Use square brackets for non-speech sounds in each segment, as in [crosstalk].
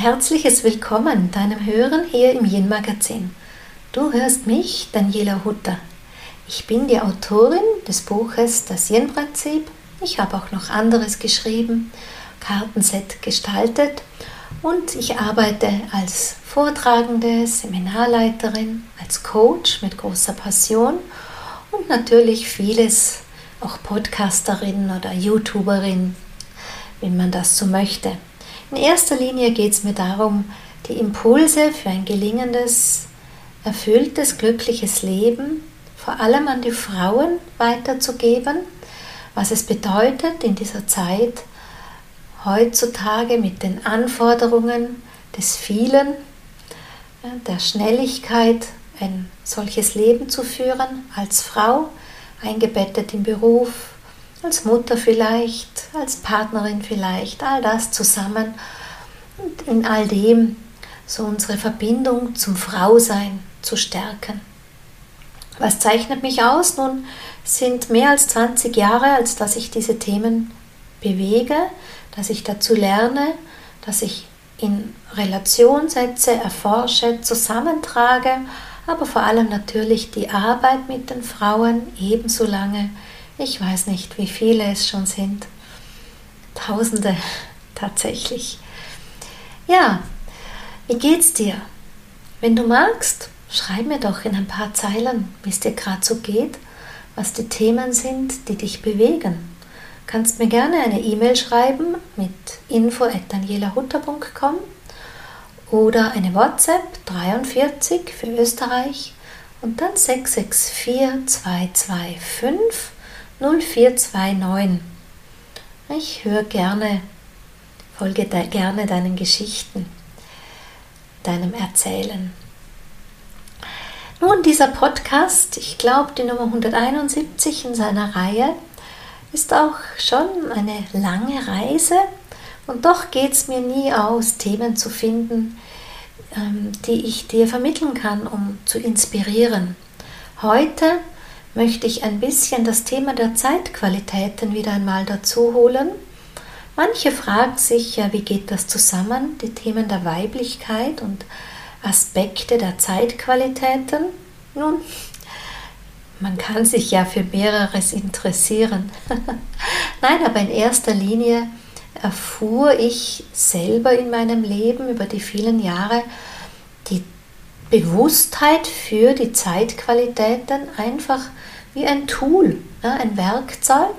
herzliches Willkommen deinem Hören hier im Yin Magazin. Du hörst mich, Daniela Hutter. Ich bin die Autorin des Buches Das Yin Prinzip. Ich habe auch noch anderes geschrieben, Kartenset gestaltet und ich arbeite als Vortragende, Seminarleiterin, als Coach mit großer Passion und natürlich vieles auch Podcasterin oder YouTuberin, wenn man das so möchte. In erster Linie geht es mir darum, die Impulse für ein gelingendes, erfülltes, glückliches Leben vor allem an die Frauen weiterzugeben, was es bedeutet in dieser Zeit heutzutage mit den Anforderungen des vielen, der Schnelligkeit, ein solches Leben zu führen als Frau, eingebettet im Beruf, als Mutter vielleicht, als Partnerin vielleicht, all das zusammen und in all dem so unsere Verbindung zum Frausein zu stärken. Was zeichnet mich aus? Nun sind mehr als 20 Jahre, als dass ich diese Themen bewege, dass ich dazu lerne, dass ich in Relation setze, erforsche, zusammentrage, aber vor allem natürlich die Arbeit mit den Frauen ebenso lange ich weiß nicht, wie viele es schon sind. Tausende tatsächlich. Ja, wie geht's dir? Wenn du magst, schreib mir doch in ein paar Zeilen, wie es dir gerade so geht, was die Themen sind, die dich bewegen. Kannst mir gerne eine E-Mail schreiben mit info@danielahutter.com oder eine WhatsApp 43 für Österreich und dann 664 225 0429. Ich höre gerne, folge de, gerne deinen Geschichten, deinem Erzählen. Nun, dieser Podcast, ich glaube die Nummer 171 in seiner Reihe, ist auch schon eine lange Reise und doch geht es mir nie aus, Themen zu finden, ähm, die ich dir vermitteln kann, um zu inspirieren. Heute möchte ich ein bisschen das Thema der Zeitqualitäten wieder einmal dazu holen. Manche fragen sich ja, wie geht das zusammen, die Themen der Weiblichkeit und Aspekte der Zeitqualitäten? Nun, man kann sich ja für mehreres interessieren. [laughs] Nein, aber in erster Linie erfuhr ich selber in meinem Leben über die vielen Jahre Bewusstheit für die Zeitqualitäten einfach wie ein Tool, ja, ein Werkzeug,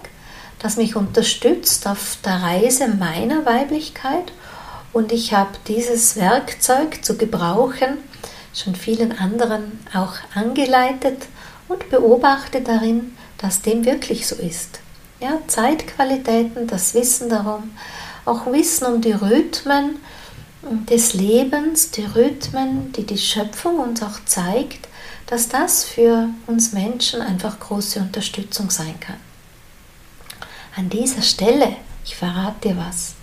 das mich unterstützt auf der Reise meiner Weiblichkeit. Und ich habe dieses Werkzeug zu gebrauchen schon vielen anderen auch angeleitet und beobachte darin, dass dem wirklich so ist. Ja, Zeitqualitäten, das Wissen darum, auch Wissen um die Rhythmen des Lebens, die Rhythmen, die die Schöpfung uns auch zeigt, dass das für uns Menschen einfach große Unterstützung sein kann. An dieser Stelle, ich verrate dir was,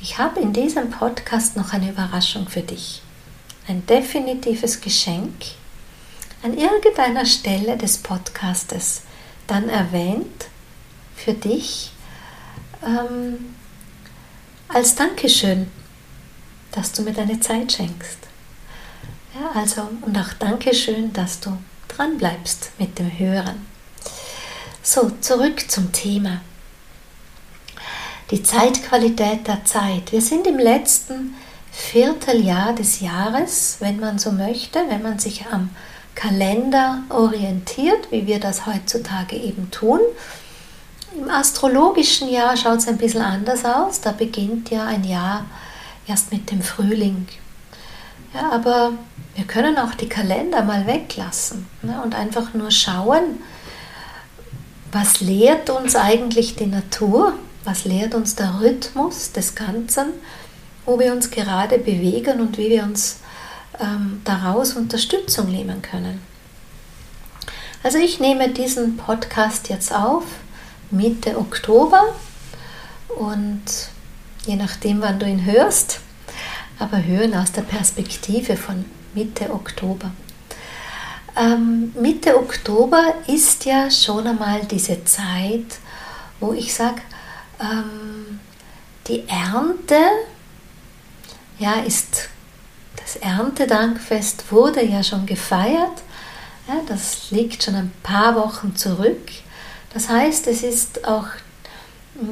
ich habe in diesem Podcast noch eine Überraschung für dich. Ein definitives Geschenk an irgendeiner Stelle des Podcastes dann erwähnt für dich ähm, als Dankeschön, dass du mir deine Zeit schenkst. Ja, also und auch Dankeschön, dass du dran bleibst mit dem Hören. So, zurück zum Thema. Die Zeitqualität der Zeit. Wir sind im letzten Vierteljahr des Jahres, wenn man so möchte, wenn man sich am Kalender orientiert, wie wir das heutzutage eben tun. Im astrologischen Jahr schaut es ein bisschen anders aus. Da beginnt ja ein Jahr erst mit dem Frühling. Ja, aber wir können auch die Kalender mal weglassen ne, und einfach nur schauen, was lehrt uns eigentlich die Natur, was lehrt uns der Rhythmus des Ganzen, wo wir uns gerade bewegen und wie wir uns ähm, daraus Unterstützung nehmen können. Also ich nehme diesen Podcast jetzt auf, Mitte Oktober und je nachdem, wann du ihn hörst, aber hören aus der Perspektive von Mitte Oktober. Ähm, Mitte Oktober ist ja schon einmal diese Zeit, wo ich sage, ähm, die Ernte, ja, ist das Erntedankfest wurde ja schon gefeiert. Ja, das liegt schon ein paar Wochen zurück. Das heißt, es ist auch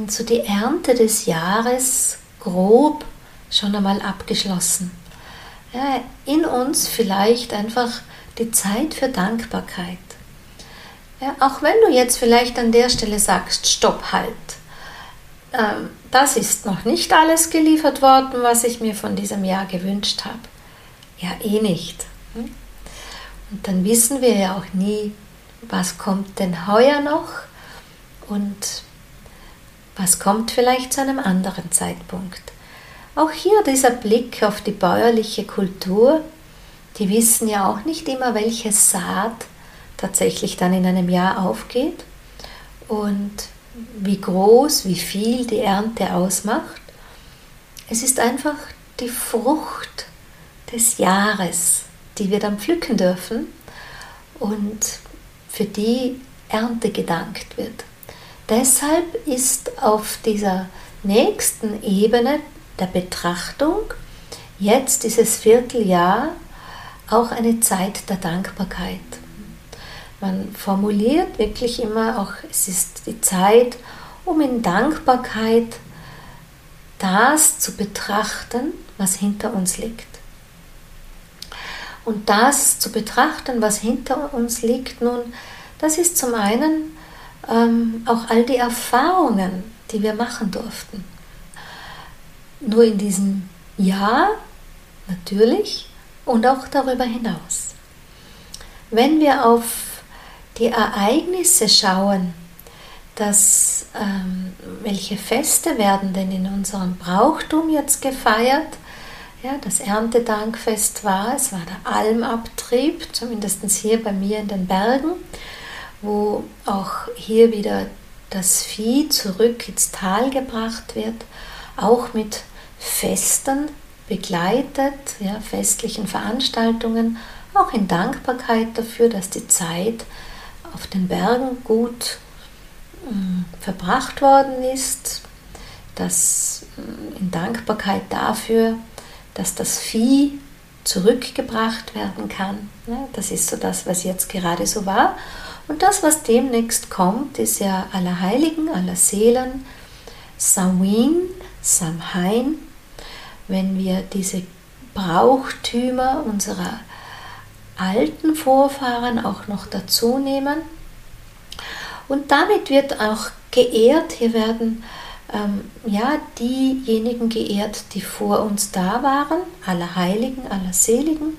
so die Ernte des Jahres grob schon einmal abgeschlossen. Ja, in uns vielleicht einfach die Zeit für Dankbarkeit. Ja, auch wenn du jetzt vielleicht an der Stelle sagst, stopp halt. Ähm, das ist noch nicht alles geliefert worden, was ich mir von diesem Jahr gewünscht habe. Ja, eh nicht. Hm? Und dann wissen wir ja auch nie, was kommt denn heuer noch und was kommt vielleicht zu einem anderen Zeitpunkt. Auch hier dieser Blick auf die bäuerliche Kultur, die wissen ja auch nicht immer, welche Saat tatsächlich dann in einem Jahr aufgeht und wie groß, wie viel die Ernte ausmacht. Es ist einfach die Frucht des Jahres, die wir dann pflücken dürfen und für die Ernte gedankt wird. Deshalb ist auf dieser nächsten Ebene der Betrachtung jetzt dieses Vierteljahr auch eine Zeit der Dankbarkeit. Man formuliert wirklich immer auch, es ist die Zeit, um in Dankbarkeit das zu betrachten, was hinter uns liegt. Und das zu betrachten, was hinter uns liegt, nun, das ist zum einen ähm, auch all die Erfahrungen, die wir machen durften. Nur in diesem Jahr natürlich und auch darüber hinaus. Wenn wir auf die Ereignisse schauen, dass, ähm, welche Feste werden denn in unserem Brauchtum jetzt gefeiert, ja, das Erntedankfest war, es war der Almabtrieb, zumindest hier bei mir in den Bergen, wo auch hier wieder das Vieh zurück ins Tal gebracht wird, auch mit Festen begleitet, ja, festlichen Veranstaltungen, auch in Dankbarkeit dafür, dass die Zeit auf den Bergen gut äh, verbracht worden ist, dass äh, in Dankbarkeit dafür, dass das Vieh zurückgebracht werden kann. Das ist so das, was jetzt gerade so war. Und das, was demnächst kommt, ist ja aller Heiligen, aller Seelen, Samhain, Samhain, wenn wir diese Brauchtümer unserer alten Vorfahren auch noch dazu nehmen. Und damit wird auch geehrt, hier werden ähm, ja, diejenigen geehrt, die vor uns da waren, aller Heiligen, aller Seligen,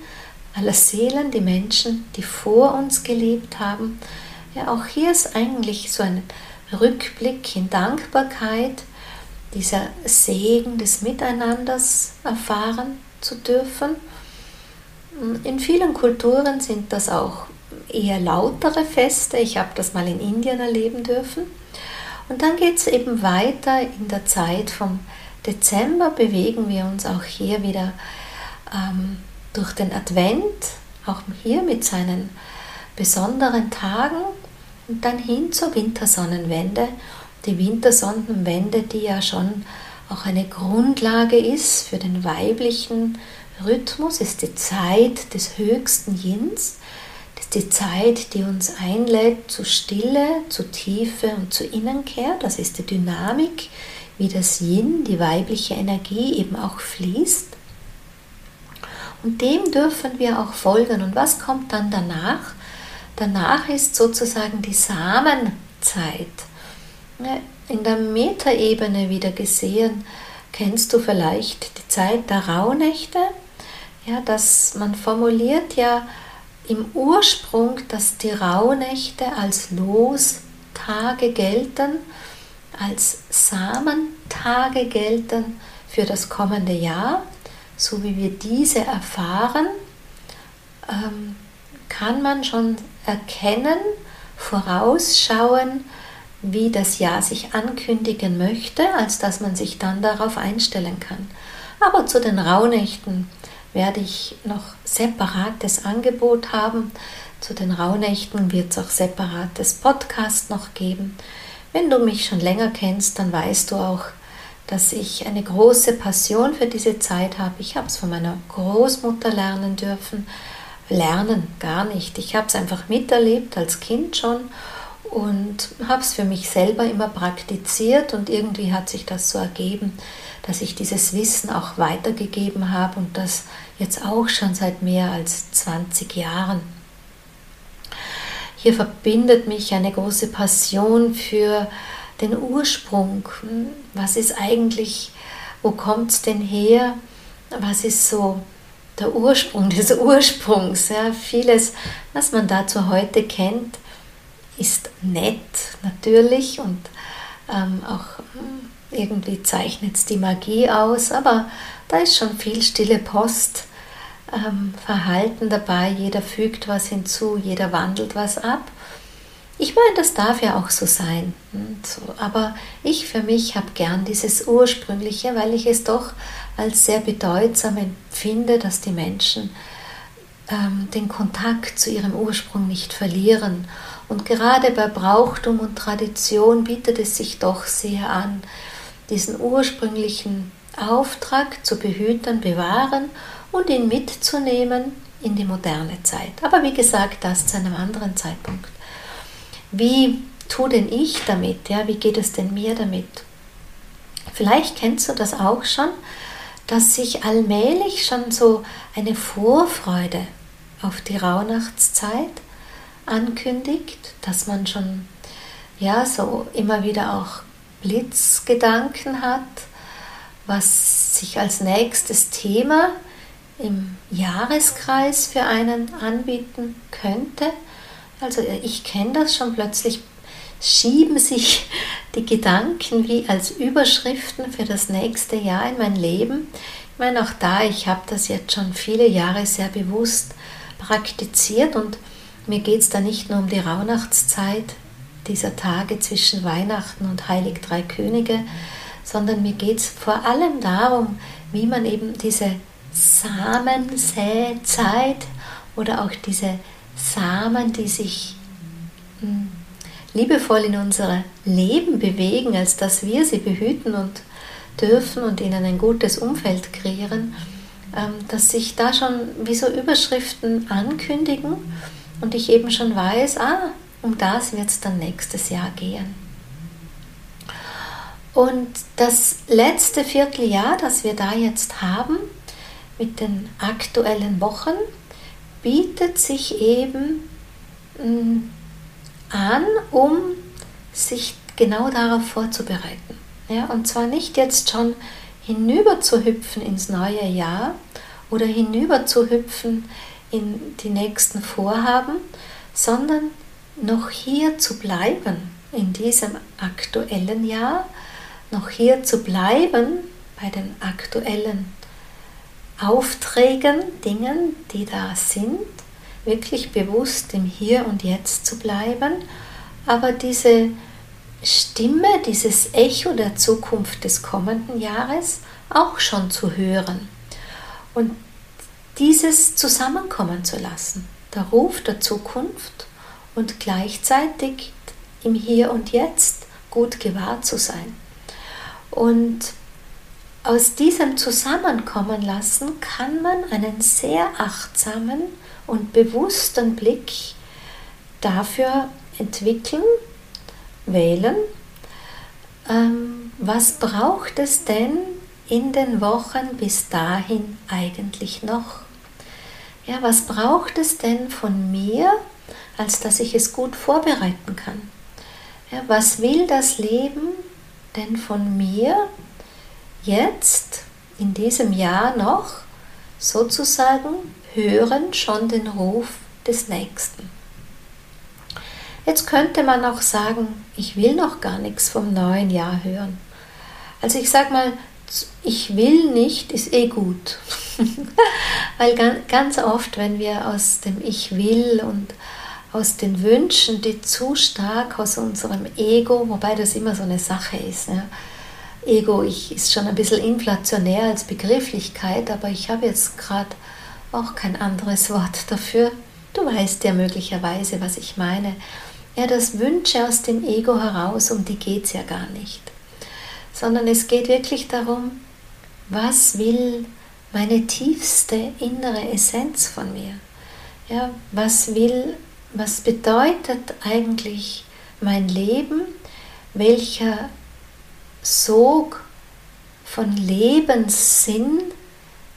aller Seelen, die Menschen, die vor uns gelebt haben. Ja, auch hier ist eigentlich so ein Rückblick in Dankbarkeit, dieser Segen des Miteinanders erfahren zu dürfen. In vielen Kulturen sind das auch eher lautere Feste. Ich habe das mal in Indien erleben dürfen. Und dann geht es eben weiter in der Zeit vom Dezember, bewegen wir uns auch hier wieder ähm, durch den Advent, auch hier mit seinen besonderen Tagen und dann hin zur Wintersonnenwende. Die Wintersonnenwende, die ja schon auch eine Grundlage ist für den weiblichen Rhythmus, ist die Zeit des höchsten Yins die Zeit, die uns einlädt zu Stille, zu Tiefe und zu Innenkehr. Das ist die Dynamik, wie das Yin, die weibliche Energie eben auch fließt. Und dem dürfen wir auch folgen. Und was kommt dann danach? Danach ist sozusagen die Samenzeit. In der Metaebene wieder gesehen, kennst du vielleicht die Zeit der Rauhnächte? Ja, dass man formuliert ja im Ursprung, dass die Rauhnächte als Lostage gelten, als Samentage gelten für das kommende Jahr, so wie wir diese erfahren, ähm, kann man schon erkennen, vorausschauen, wie das Jahr sich ankündigen möchte, als dass man sich dann darauf einstellen kann. Aber zu den Rauhnächten werde ich noch separates Angebot haben. Zu den Rauhnächten wird es auch separates Podcast noch geben. Wenn du mich schon länger kennst, dann weißt du auch, dass ich eine große Passion für diese Zeit habe. Ich habe es von meiner Großmutter lernen dürfen. Lernen gar nicht. Ich habe es einfach miterlebt als Kind schon und habe es für mich selber immer praktiziert und irgendwie hat sich das so ergeben, dass ich dieses Wissen auch weitergegeben habe und das jetzt auch schon seit mehr als 20 Jahren. Hier verbindet mich eine große Passion für den Ursprung. Was ist eigentlich, wo kommt es denn her? Was ist so der Ursprung [laughs] des Ursprungs? Ja, vieles, was man dazu heute kennt, ist nett natürlich und ähm, auch hm, irgendwie zeichnet es die Magie aus, aber da ist schon viel stille Post, ähm, Verhalten dabei, jeder fügt was hinzu, jeder wandelt was ab. Ich meine, das darf ja auch so sein. Aber ich für mich habe gern dieses Ursprüngliche, weil ich es doch als sehr bedeutsam empfinde, dass die Menschen ähm, den Kontakt zu ihrem Ursprung nicht verlieren. Und gerade bei Brauchtum und Tradition bietet es sich doch sehr an, diesen ursprünglichen Auftrag zu behüten, bewahren und ihn mitzunehmen in die moderne Zeit. Aber wie gesagt, das zu einem anderen Zeitpunkt. Wie tue denn ich damit? Ja, wie geht es denn mir damit? Vielleicht kennst du das auch schon, dass sich allmählich schon so eine Vorfreude auf die Rauhnachtszeit ankündigt, dass man schon ja so immer wieder auch Blitzgedanken hat, was sich als nächstes Thema im Jahreskreis für einen anbieten könnte. Also ich kenne das schon plötzlich, schieben sich die Gedanken wie als Überschriften für das nächste Jahr in mein Leben. Ich meine, auch da, ich habe das jetzt schon viele Jahre sehr bewusst praktiziert und mir geht es da nicht nur um die Rauhnachtszeit, dieser Tage zwischen Weihnachten und Heilig Drei Könige, sondern mir geht es vor allem darum, wie man eben diese Samensäzeit oder auch diese Samen, die sich hm, liebevoll in unser Leben bewegen, als dass wir sie behüten und dürfen und ihnen ein gutes Umfeld kreieren, ähm, dass sich da schon wie so Überschriften ankündigen und ich eben schon weiß, ah, um das wird es dann nächstes Jahr gehen. Und das letzte Vierteljahr, das wir da jetzt haben, mit den aktuellen Wochen, bietet sich eben mm, an, um sich genau darauf vorzubereiten. Ja, und zwar nicht jetzt schon hinüber zu hüpfen ins neue Jahr oder hinüber zu hüpfen in die nächsten Vorhaben, sondern noch hier zu bleiben in diesem aktuellen Jahr, noch hier zu bleiben bei den aktuellen Aufträgen, Dingen, die da sind, wirklich bewusst im Hier und Jetzt zu bleiben, aber diese Stimme, dieses Echo der Zukunft des kommenden Jahres auch schon zu hören und dieses zusammenkommen zu lassen. Der Ruf der Zukunft und gleichzeitig im Hier und Jetzt gut gewahrt zu sein. Und aus diesem Zusammenkommen lassen kann man einen sehr achtsamen und bewussten Blick dafür entwickeln, wählen, ähm, was braucht es denn in den Wochen bis dahin eigentlich noch? Ja, was braucht es denn von mir als dass ich es gut vorbereiten kann. Ja, was will das Leben denn von mir jetzt in diesem Jahr noch sozusagen hören schon den Ruf des Nächsten? Jetzt könnte man auch sagen, ich will noch gar nichts vom neuen Jahr hören. Also ich sage mal, ich will nicht ist eh gut. [laughs] Weil ganz oft, wenn wir aus dem Ich will und aus den Wünschen, die zu stark aus unserem Ego, wobei das immer so eine Sache ist. Ne? Ego ich, ist schon ein bisschen inflationär als Begrifflichkeit, aber ich habe jetzt gerade auch kein anderes Wort dafür. Du weißt ja möglicherweise, was ich meine. Ja, das Wünsche aus dem Ego heraus, um die geht es ja gar nicht. sondern es geht wirklich darum, was will meine tiefste innere Essenz von mir? Ja, was will, was bedeutet eigentlich mein Leben? Welcher Sog von Lebenssinn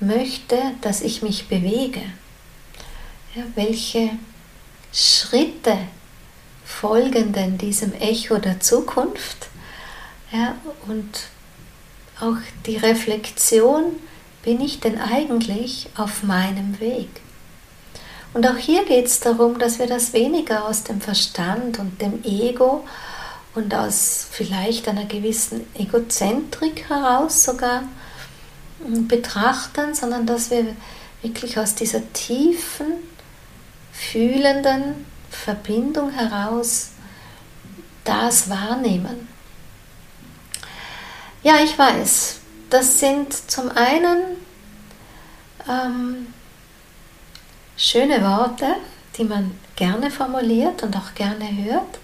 möchte, dass ich mich bewege? Ja, welche Schritte folgen denn diesem Echo der Zukunft? Ja, und auch die Reflexion, bin ich denn eigentlich auf meinem Weg? Und auch hier geht es darum, dass wir das weniger aus dem Verstand und dem Ego und aus vielleicht einer gewissen Egozentrik heraus sogar betrachten, sondern dass wir wirklich aus dieser tiefen, fühlenden Verbindung heraus das wahrnehmen. Ja, ich weiß, das sind zum einen ähm, schöne Worte, die man gerne formuliert und auch gerne hört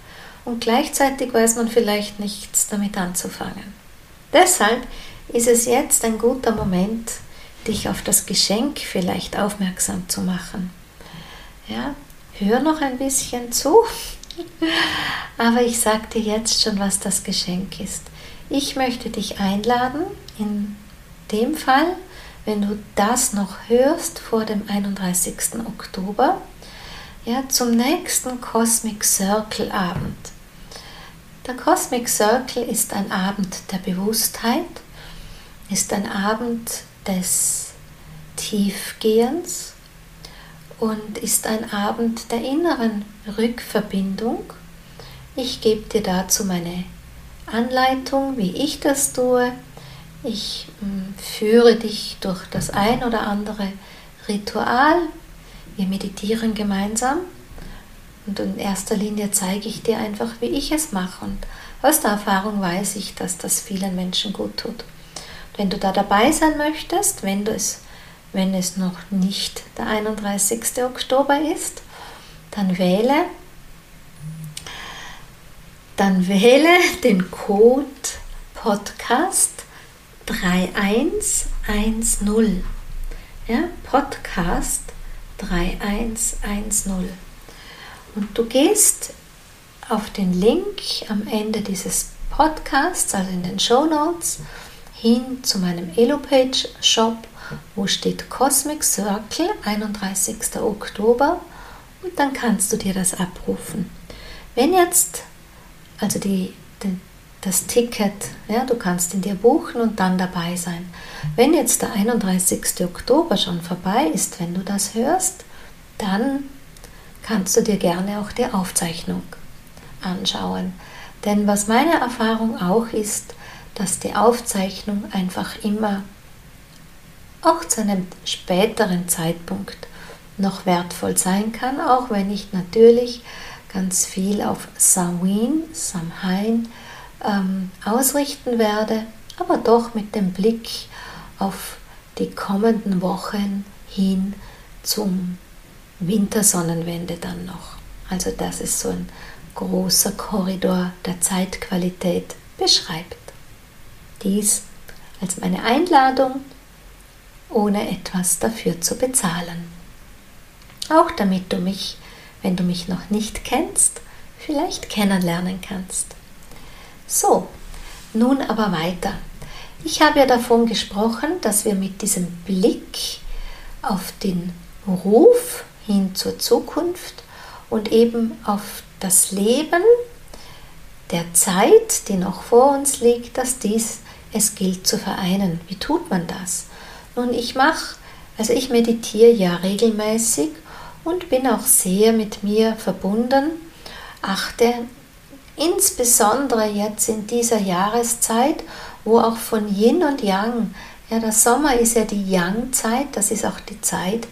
und gleichzeitig weiß man vielleicht nichts damit anzufangen. Deshalb ist es jetzt ein guter Moment, dich auf das Geschenk vielleicht aufmerksam zu machen. Ja, hör noch ein bisschen zu, [laughs] aber ich sage dir jetzt schon, was das Geschenk ist. Ich möchte dich einladen, in dem Fall, wenn du das noch hörst vor dem 31. Oktober, ja, zum nächsten Cosmic Circle Abend. Der Cosmic Circle ist ein Abend der Bewusstheit, ist ein Abend des Tiefgehens und ist ein Abend der inneren Rückverbindung. Ich gebe dir dazu meine Anleitung, wie ich das tue. Ich hm, führe dich durch das ein oder andere Ritual. Wir meditieren gemeinsam und in erster Linie zeige ich dir einfach, wie ich es mache. Und aus der Erfahrung weiß ich, dass das vielen Menschen gut tut. Und wenn du da dabei sein möchtest, wenn, du es, wenn es noch nicht der 31. Oktober ist, dann wähle dann wähle den Code Podcast 3110. Ja, Podcast 3110. Und du gehst auf den Link am Ende dieses Podcasts, also in den Show Notes, hin zu meinem Elopage Shop, wo steht Cosmic Circle 31. Oktober und dann kannst du dir das abrufen. Wenn jetzt also die, das Ticket, ja, du kannst ihn dir buchen und dann dabei sein. Wenn jetzt der 31. Oktober schon vorbei ist, wenn du das hörst, dann kannst du dir gerne auch die Aufzeichnung anschauen. Denn was meine Erfahrung auch ist, dass die Aufzeichnung einfach immer auch zu einem späteren Zeitpunkt noch wertvoll sein kann, auch wenn ich natürlich ganz viel auf Samhain, Samhain ähm, ausrichten werde, aber doch mit dem Blick auf die kommenden Wochen hin zum Wintersonnenwende dann noch. Also das ist so ein großer Korridor der Zeitqualität beschreibt. Dies als meine Einladung, ohne etwas dafür zu bezahlen. Auch damit du mich wenn du mich noch nicht kennst, vielleicht kennenlernen kannst. So, nun aber weiter. Ich habe ja davon gesprochen, dass wir mit diesem Blick auf den Ruf hin zur Zukunft und eben auf das Leben der Zeit, die noch vor uns liegt, dass dies es gilt zu vereinen. Wie tut man das? Nun, ich mache, also ich meditiere ja regelmäßig und bin auch sehr mit mir verbunden. Achte insbesondere jetzt in dieser Jahreszeit, wo auch von Yin und Yang, ja, der Sommer ist ja die Yang-Zeit, das ist auch die Zeit,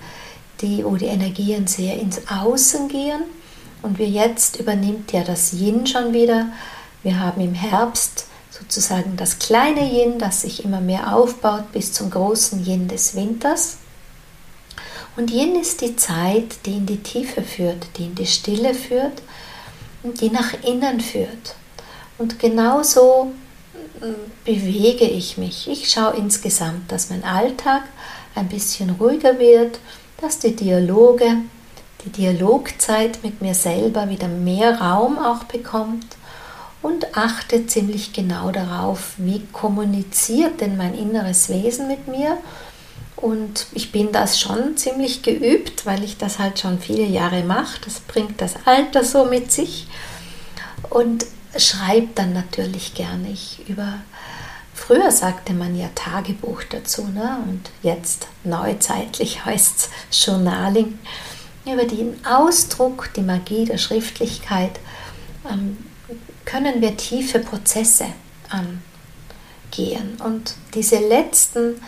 die, wo die Energien sehr ins Außen gehen. Und wir jetzt übernimmt ja das Yin schon wieder. Wir haben im Herbst sozusagen das kleine Yin, das sich immer mehr aufbaut bis zum großen Yin des Winters. Und Yin ist die Zeit, die in die Tiefe führt, die in die Stille führt die nach innen führt. Und genauso bewege ich mich. Ich schaue insgesamt, dass mein Alltag ein bisschen ruhiger wird, dass die Dialoge, die Dialogzeit mit mir selber wieder mehr Raum auch bekommt und achte ziemlich genau darauf, wie kommuniziert denn mein inneres Wesen mit mir. Und ich bin das schon ziemlich geübt, weil ich das halt schon viele Jahre mache. Das bringt das Alter so mit sich. Und schreibe dann natürlich gerne. Ich über Früher sagte man ja Tagebuch dazu, ne? und jetzt neuzeitlich [laughs] heißt es Journaling. Über den Ausdruck, die Magie der Schriftlichkeit ähm, können wir tiefe Prozesse angehen. Und diese letzten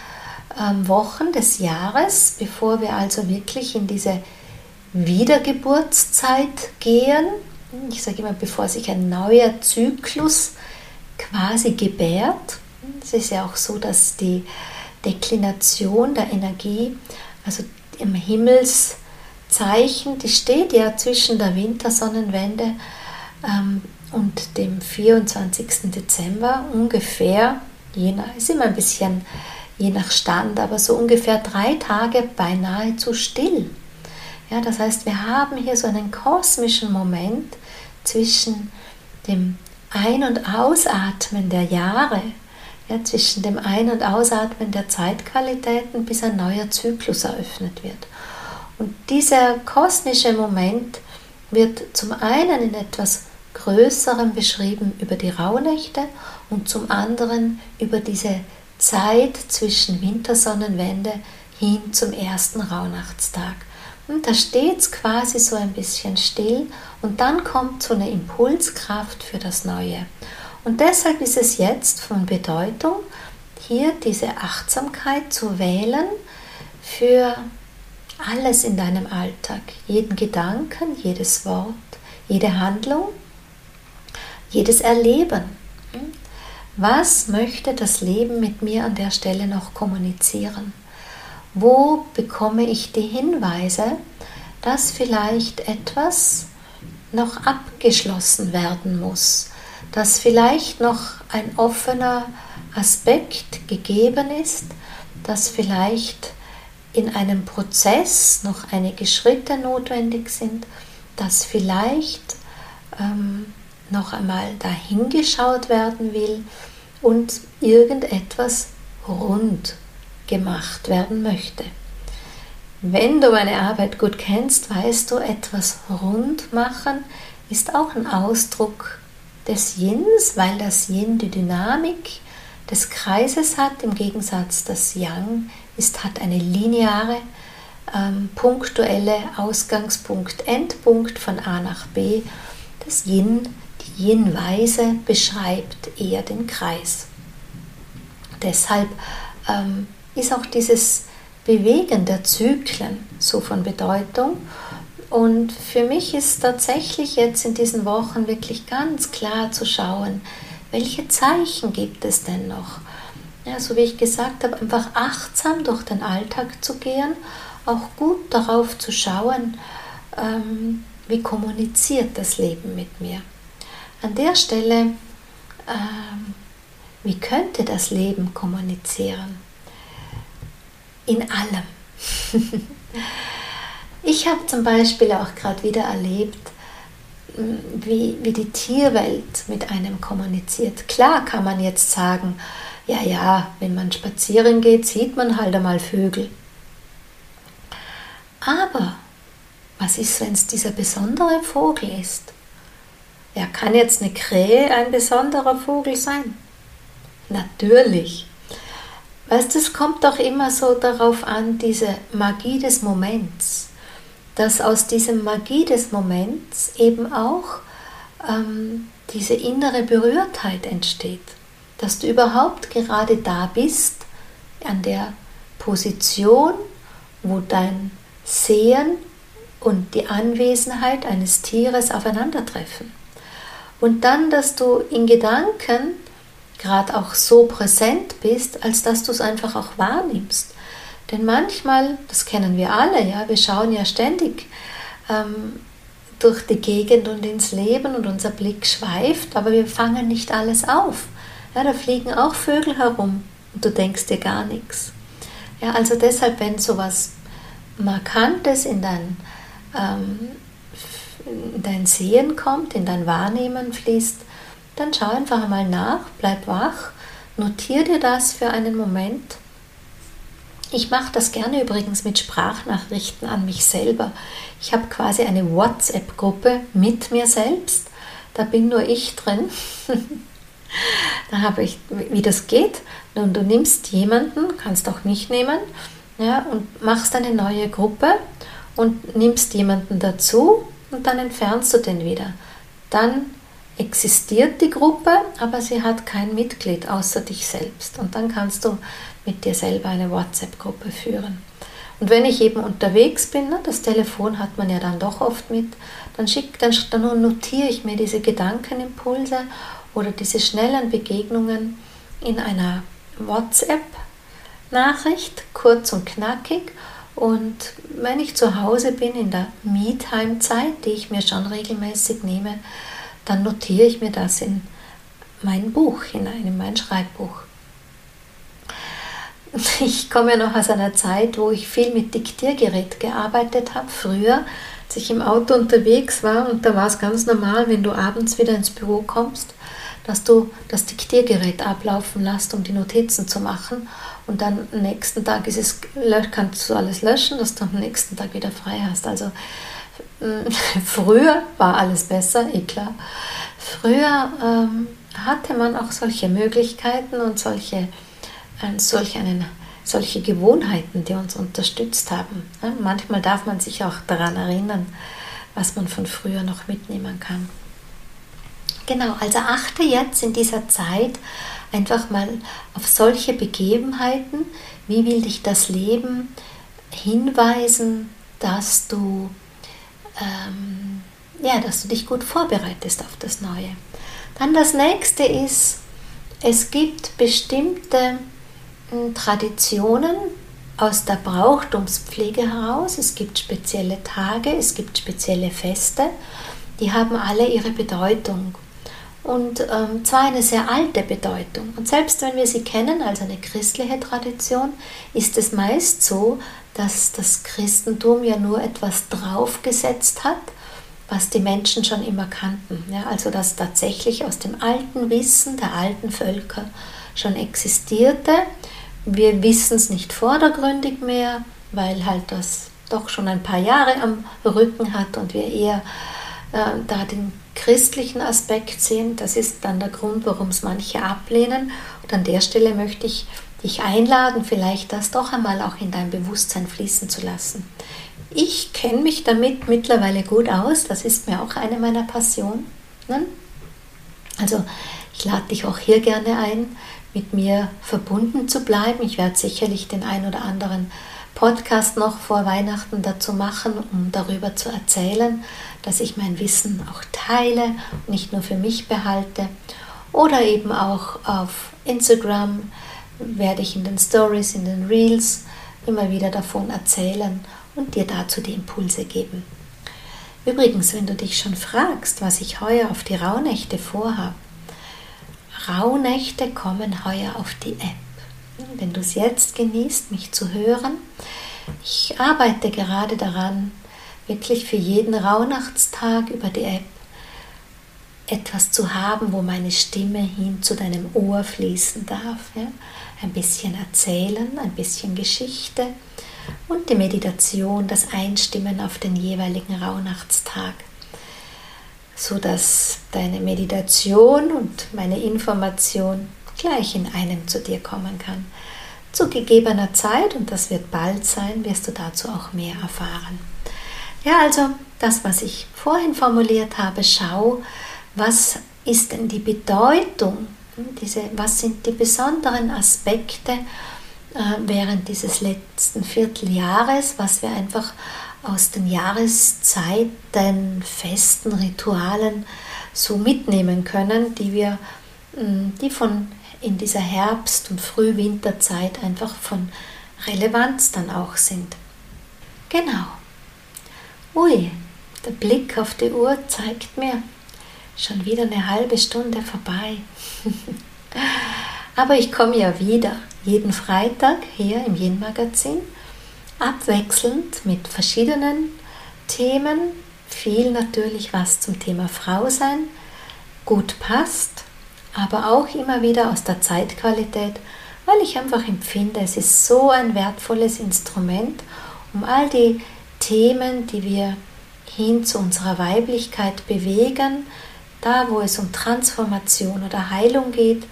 Wochen des Jahres, bevor wir also wirklich in diese Wiedergeburtszeit gehen, ich sage immer, bevor sich ein neuer Zyklus quasi gebärt, es ist ja auch so, dass die Deklination der Energie, also im Himmelszeichen, die steht ja zwischen der Wintersonnenwende ähm, und dem 24. Dezember ungefähr, je nach, ist immer ein bisschen je nach Stand, aber so ungefähr drei Tage beinahe zu still. Ja, das heißt, wir haben hier so einen kosmischen Moment zwischen dem Ein- und Ausatmen der Jahre, ja, zwischen dem Ein- und Ausatmen der Zeitqualitäten, bis ein neuer Zyklus eröffnet wird. Und dieser kosmische Moment wird zum einen in etwas Größerem beschrieben über die Rauhnächte und zum anderen über diese Zeit zwischen Wintersonnenwende hin zum ersten Rauhnachtstag. Und da steht es quasi so ein bisschen still und dann kommt so eine Impulskraft für das Neue. Und deshalb ist es jetzt von Bedeutung, hier diese Achtsamkeit zu wählen für alles in deinem Alltag, jeden Gedanken, jedes Wort, jede Handlung, jedes Erleben. Was möchte das Leben mit mir an der Stelle noch kommunizieren? Wo bekomme ich die Hinweise, dass vielleicht etwas noch abgeschlossen werden muss, dass vielleicht noch ein offener Aspekt gegeben ist, dass vielleicht in einem Prozess noch einige Schritte notwendig sind, dass vielleicht ähm, noch einmal dahingeschaut werden will und irgendetwas rund gemacht werden möchte. Wenn du meine Arbeit gut kennst, weißt du, etwas rund machen ist auch ein Ausdruck des Yins, weil das Yin die Dynamik des Kreises hat, im Gegensatz das Yang ist, hat eine lineare, ähm, punktuelle Ausgangspunkt, Endpunkt von A nach B. Das Yin, die Yin-Weise beschreibt eher den Kreis. Deshalb ähm, ist auch dieses Bewegen der Zyklen so von Bedeutung und für mich ist tatsächlich jetzt in diesen Wochen wirklich ganz klar zu schauen, welche Zeichen gibt es denn noch? Ja, so wie ich gesagt habe, einfach achtsam durch den Alltag zu gehen, auch gut darauf zu schauen, ähm, wie kommuniziert das Leben mit mir. An der Stelle, ähm, wie könnte das Leben kommunizieren? In allem. [laughs] Ich habe zum Beispiel auch gerade wieder erlebt, wie, wie die Tierwelt mit einem kommuniziert. Klar kann man jetzt sagen, ja, ja, wenn man spazieren geht, sieht man halt einmal Vögel. Aber was ist, wenn es dieser besondere Vogel ist? Ja, kann jetzt eine Krähe ein besonderer Vogel sein? Natürlich. Weißt du, es kommt doch immer so darauf an, diese Magie des Moments dass aus diesem Magie des Moments eben auch ähm, diese innere Berührtheit entsteht, dass du überhaupt gerade da bist, an der Position, wo dein Sehen und die Anwesenheit eines Tieres aufeinandertreffen. Und dann, dass du in Gedanken gerade auch so präsent bist, als dass du es einfach auch wahrnimmst. Denn manchmal, das kennen wir alle, ja, wir schauen ja ständig ähm, durch die Gegend und ins Leben und unser Blick schweift, aber wir fangen nicht alles auf. Ja, da fliegen auch Vögel herum und du denkst dir gar nichts. Ja, also deshalb, wenn sowas Markantes in dein, ähm, in dein Sehen kommt, in dein Wahrnehmen fließt, dann schau einfach mal nach, bleib wach, notiere dir das für einen Moment. Ich mache das gerne übrigens mit Sprachnachrichten an mich selber. Ich habe quasi eine WhatsApp-Gruppe mit mir selbst. Da bin nur ich drin. [laughs] da habe ich, wie das geht. Nun, du nimmst jemanden, kannst auch mich nehmen, ja, und machst eine neue Gruppe und nimmst jemanden dazu und dann entfernst du den wieder. Dann existiert die Gruppe, aber sie hat kein Mitglied außer dich selbst. Und dann kannst du mit dir selber eine WhatsApp-Gruppe führen. Und wenn ich eben unterwegs bin, ne, das Telefon hat man ja dann doch oft mit, dann, schick, dann, dann notiere ich mir diese Gedankenimpulse oder diese schnellen Begegnungen in einer WhatsApp-Nachricht, kurz und knackig. Und wenn ich zu Hause bin in der Me-Time-Zeit, die ich mir schon regelmäßig nehme, dann notiere ich mir das in mein Buch hinein, in mein Schreibbuch. [laughs] Ich komme ja noch aus einer Zeit, wo ich viel mit Diktiergerät gearbeitet habe. Früher, als ich im Auto unterwegs war, und da war es ganz normal, wenn du abends wieder ins Büro kommst, dass du das Diktiergerät ablaufen lässt, um die Notizen zu machen. Und dann am nächsten Tag ist es, kannst du alles löschen, dass du am nächsten Tag wieder frei hast. Also [laughs] früher war alles besser, eh klar. Früher ähm, hatte man auch solche Möglichkeiten und solche, äh, solch einen, solche Gewohnheiten, die uns unterstützt haben. Ja, manchmal darf man sich auch daran erinnern, was man von früher noch mitnehmen kann. Genau, also achte jetzt in dieser Zeit einfach mal auf solche Begebenheiten, wie will dich das Leben hinweisen, dass du ähm, ja, dass du dich gut vorbereitest auf das Neue. Dann das nächste ist, es gibt bestimmte hm, Traditionen aus der Brauchtumspflege heraus. Es gibt spezielle Tage, es gibt spezielle Feste, die haben alle ihre Bedeutung. Und ähm, zwar eine sehr alte Bedeutung. Und selbst wenn wir sie kennen als eine christliche Tradition, ist es meist so, dass das Christentum ja nur etwas draufgesetzt hat, was die Menschen schon immer kannten. Ja, also dass tatsächlich aus dem alten Wissen der alten Völker schon existierte. Wir wissen es nicht vordergründig mehr, weil halt das doch schon ein paar Jahre am Rücken hat und wir eher äh, da den christlichen Aspekt sehen. Das ist dann der Grund, warum es manche ablehnen. Und an der Stelle möchte ich dich einladen, vielleicht das doch einmal auch in dein Bewusstsein fließen zu lassen. Ich kenne mich damit mittlerweile gut aus, das ist mir auch eine meiner Passionen. Also ich lade dich auch hier gerne ein, mit mir verbunden zu bleiben. Ich werde sicherlich den ein oder anderen Podcast noch vor Weihnachten dazu machen, um darüber zu erzählen, dass ich mein Wissen auch teile nicht nur für mich behalte. Oder eben auch auf Instagram werde ich in den Stories, in den Reels immer wieder davon erzählen und dir dazu die Impulse geben. Übrigens, wenn du dich schon fragst, was ich heuer auf die Rauhnächte vorhabe, Rauhnächte kommen heuer auf die App. Wenn du es jetzt genießt, mich zu hören, ich arbeite gerade daran, wirklich für jeden Rauhnachtstag über die App etwas zu haben, wo meine Stimme hin zu deinem Ohr fließen darf. Ja? Ein bisschen erzählen, ein bisschen Geschichte und die Meditation, das Einstimmen auf den jeweiligen Rauhnachtstag, sodass deine Meditation und meine Information gleich in einem zu dir kommen kann. Zu gegebener Zeit, und das wird bald sein, wirst du dazu auch mehr erfahren. Ja, also das, was ich vorhin formuliert habe, schau, was ist denn die Bedeutung, diese, was sind die besonderen Aspekte äh, während dieses letzten Vierteljahres, was wir einfach aus den Jahreszeiten, Festen, Ritualen so mitnehmen können, die wir, mm, die von in dieser Herbst- und Frühwinterzeit einfach von Relevanz dann auch sind. Genau. Ui, der Blick auf die Uhr zeigt mir, Schon wieder eine halbe Stunde vorbei. [laughs] Aber ich komme ja wieder jeden Freitag hier im Yin-Magazin, abwechselnd mit verschiedenen Themen. Viel natürlich, was zum Thema Frau sein gut passt, aber auch immer wieder aus der Zeitqualität, weil ich einfach empfinde, es ist so ein wertvolles Instrument, um all die Themen, die wir hin zu unserer Weiblichkeit bewegen, da wo es um Transformation oder Heilung geht,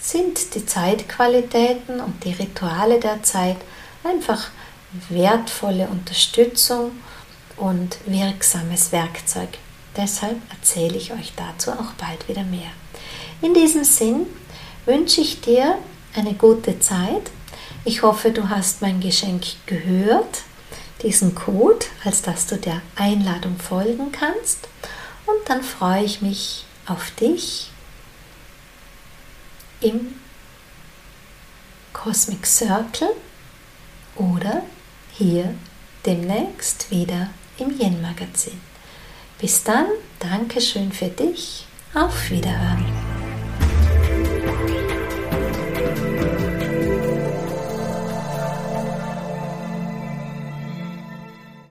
sind die Zeitqualitäten und die Rituale der Zeit einfach wertvolle Unterstützung und wirksames Werkzeug. Deshalb erzähle ich euch dazu auch bald wieder mehr. In diesem Sinn wünsche ich dir eine gute Zeit. Ich hoffe, du hast mein Geschenk gehört, diesen Code, als dass du der Einladung folgen kannst. Und dann freue ich mich auf dich im Cosmic Circle oder hier demnächst wieder im Yen Magazin. Bis dann, Dankeschön für dich, auf Wiederhören.